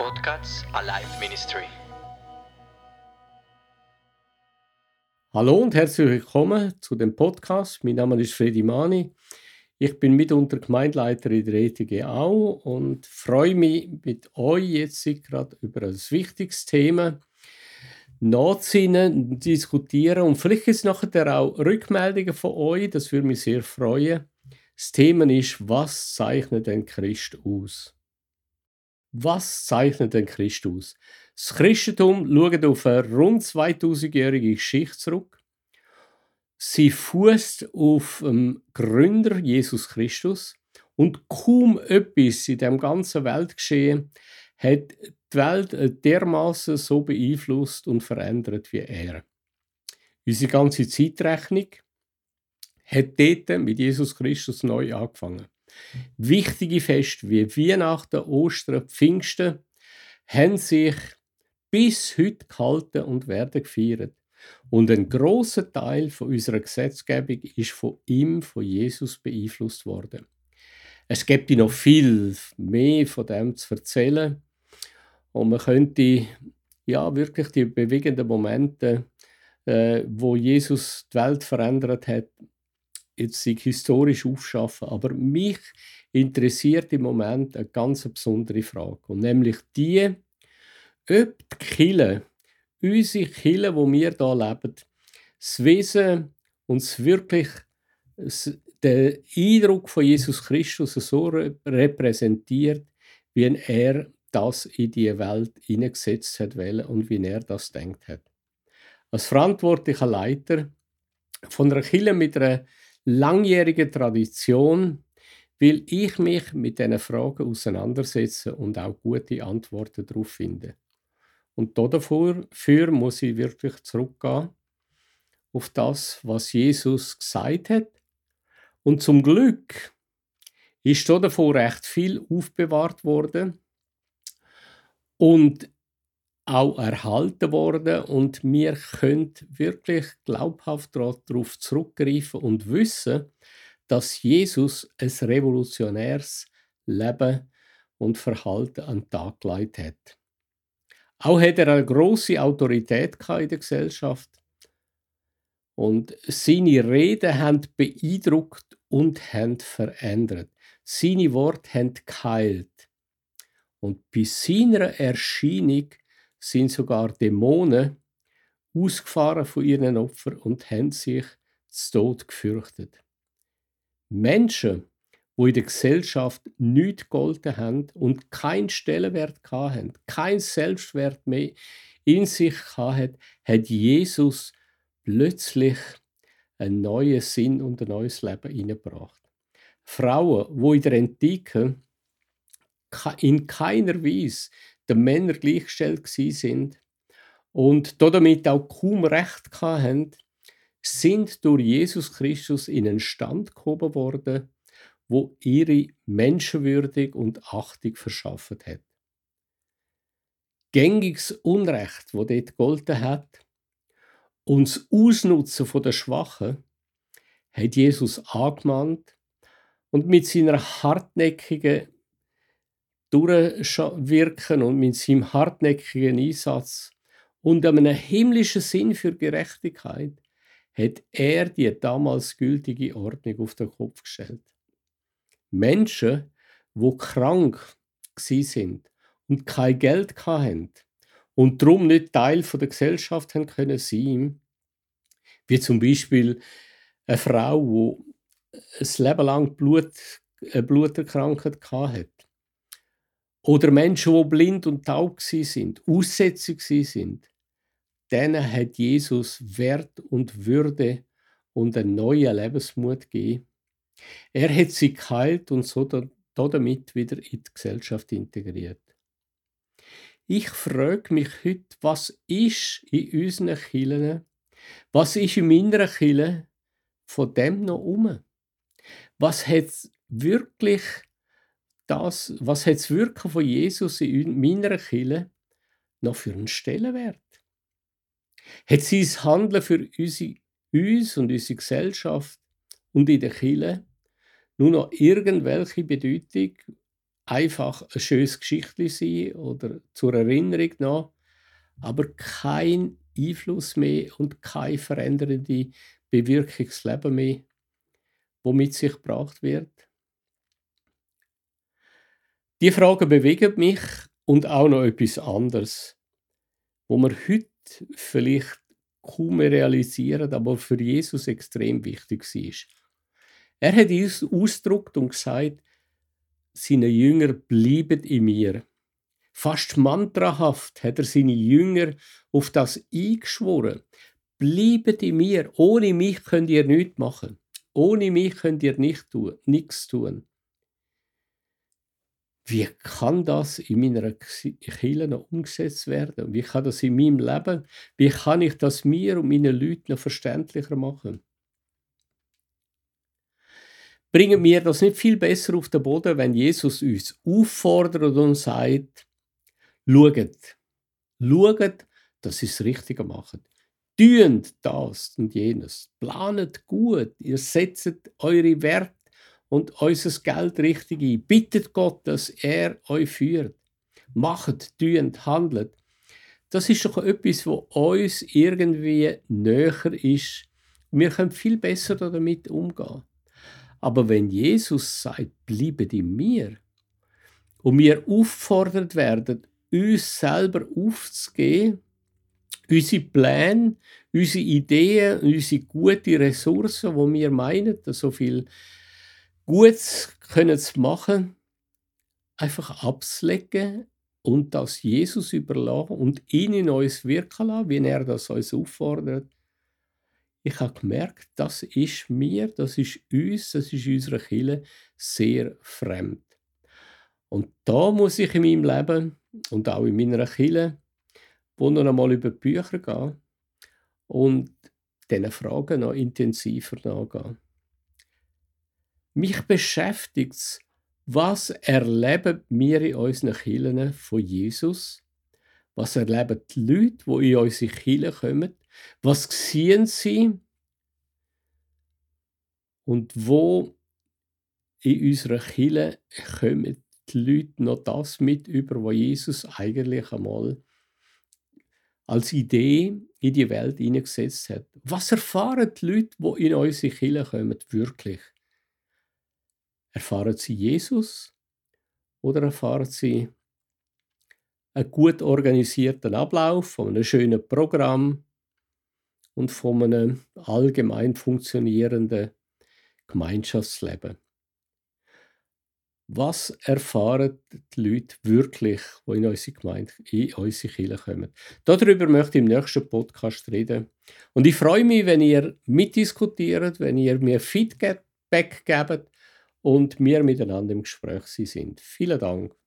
Podcast Alive Ministry. Hallo und herzlich willkommen zu dem Podcast. Mein Name ist Fredi Mani. Ich bin mitunter Gemeindeleiter in der ETG Au und freue mich mit euch jetzt gerade über ein wichtiges Thema nachzusinnen, diskutieren und vielleicht ist nachher auch Rückmeldungen von euch, das würde mich sehr freuen. Das Thema ist, was zeichnet denn Christ aus? Was zeichnet denn Christ aus? Das Christentum schaut auf eine rund 2000-jährige Geschichte zurück. Sie fußt auf dem Gründer Jesus Christus und kaum etwas in dem ganzen Weltgeschehen hat die Welt dermaßen so beeinflusst und verändert wie er. Unsere ganze Zeitrechnung hat dort mit Jesus Christus neu angefangen. Wichtige Feste wie Weihnachten, Ostern, Pfingsten haben sich bis heute gehalten und werden gefeiert. Und ein großer Teil von unserer Gesetzgebung ist von ihm, von Jesus beeinflusst worden. Es gibt noch viel mehr von dem zu erzählen. Und man könnte ja wirklich die bewegenden Momente, äh, wo Jesus die Welt verändert hat, jetzt sich historisch aufschaffen. Aber mich interessiert im Moment eine ganz besondere Frage. Und nämlich die, ob die Kille, unsere Kille, wo wir hier leben, das Wesen uns wirklich den Eindruck von Jesus Christus so repräsentiert, wie er das in die Welt hineingesetzt hat und wie er das denkt hat. Als verantwortlicher Leiter von einer Kirche mit einer langjährigen Tradition will ich mich mit diesen Fragen auseinandersetzen und auch gute Antworten darauf finden. Und dafür muss ich wirklich zurückgehen auf das, was Jesus gesagt hat. Und zum Glück ist davon recht viel aufbewahrt worden. Und auch erhalten worden und wir können wirklich glaubhaft darauf zurückgreifen und wissen, dass Jesus ein revolutionäres Leben und Verhalten an den Tag gelegt hat. Auch hat er eine große Autorität in der Gesellschaft und seine Reden haben beeindruckt und haben verändert. Seine Worte haben geheilt. Und bei seiner Erscheinung sind sogar Dämonen ausgefahren von ihren Opfern und haben sich zu Tod gefürchtet. Menschen, wo in der Gesellschaft nichts gegolten haben und keinen Stellenwert hatten, kein Selbstwert mehr in sich hatten, hat Jesus plötzlich einen neuen Sinn und ein neues Leben hineingebracht. Frauen, wo in der Antike in keiner Weise den Männern gleichgestellt sind und damit auch kaum Recht hatten, sind durch Jesus Christus in einen Stand gehoben worden, wo ihre Menschenwürdig und Achtung verschafft hat. Gängiges Unrecht, wo dort gegolten hat, und das Ausnutzen der Schwachen, hat Jesus angemahnt und mit seiner hartnäckigen durchwirken und mit seinem hartnäckigen Einsatz und einem himmlischen Sinn für Gerechtigkeit hat er die damals gültige Ordnung auf den Kopf gestellt. Menschen, wo krank sind und kein Geld hatten und darum nicht Teil der Gesellschaft haben können sein, wie zum Beispiel eine Frau, die ein Leben lang Blut, eine Bluterkrankheit hatte oder Menschen, die blind und taub sind, aussätzig sind, denen hat Jesus Wert und Würde und einen neuen Lebensmut gegeben. Er hat sie geheilt und so damit wieder in die Gesellschaft integriert. Ich frage mich heute, was ist in unseren Kirchen, was ist in meiner Kirche von dem noch um? Was hat wirklich das, was hat das Wirken von Jesus in meiner Kirche noch für einen Stellenwert? Hat sein Handeln für unsere, uns und unsere Gesellschaft und in der Kirche nur noch irgendwelche Bedeutung, einfach ein schönes Geschichtli sein oder zur Erinnerung noch, aber kein Einfluss mehr und keine verändernde Bewirkungsleben mehr, wo mit sich gebracht wird? Die Frage bewegt mich und auch noch etwas anderes, wo wir heute vielleicht kaum mehr realisieren, aber für Jesus extrem wichtig war. Er hat uns ausgedrückt und gesagt, seine Jünger bleiben in mir. Fast mantrahaft hat er seine Jünger auf das eingeschworen. Bleibt in mir. Ohne mich könnt ihr nichts machen. Ohne mich könnt ihr nichts tun. Wie kann das in meiner Kirche noch umgesetzt werden? Wie kann das in meinem Leben? Wie kann ich das mir und meinen Leuten noch verständlicher machen? Bringen wir das nicht viel besser auf den Boden, wenn Jesus uns auffordert und sagt, schaut, schaut, dass ihr das Richtige macht. Tünt das und jenes. Planet gut. Ihr setzt eure Werte und unser Geld richtig ein. Bittet Gott, dass er euch führt. Macht, tünt, handelt. Das ist doch etwas, wo uns irgendwie näher ist. Wir können viel besser damit umgehen. Aber wenn Jesus sagt, bleibt in mir, und wir auffordert werden, uns selber aufzugeben, unsere Pläne, unsere Ideen, unsere guten Ressourcen, wo wir meinen, so viel Gutes können zu machen, einfach abzulegen und das Jesus überlassen und ihn in uns wirken lassen, wie er das uns auffordert. Ich habe gemerkt, das ist mir, das ist uns, das ist unserer Kirche sehr fremd. Und da muss ich in meinem Leben und auch in meiner Kirche noch einmal über die Bücher gehen und diesen Fragen noch intensiver nachgehen. Mich beschäftigt es, was erleben wir in unseren Kirchen von Jesus? Was erleben die Leute, die in unsere Kirche kommen? Was sehen sie? Und wo in unserer Kirche kommen die Leute noch das mit über, was Jesus eigentlich einmal als Idee in die Welt hineingesetzt hat? Was erfahren die Leute, die in unsere Kirche kommen, wirklich? Erfahren sie Jesus oder erfahren sie einen gut organisierten Ablauf von einem schönen Programm und von einem allgemein funktionierenden Gemeinschaftsleben? Was erfahren die Leute wirklich, die in unsere Gemeinde, in unsere Kirche kommen? Darüber möchte ich im nächsten Podcast reden. Und ich freue mich, wenn ihr mitdiskutiert, wenn ihr mir Feedback gebt und wir miteinander im Gespräch sind. Vielen Dank.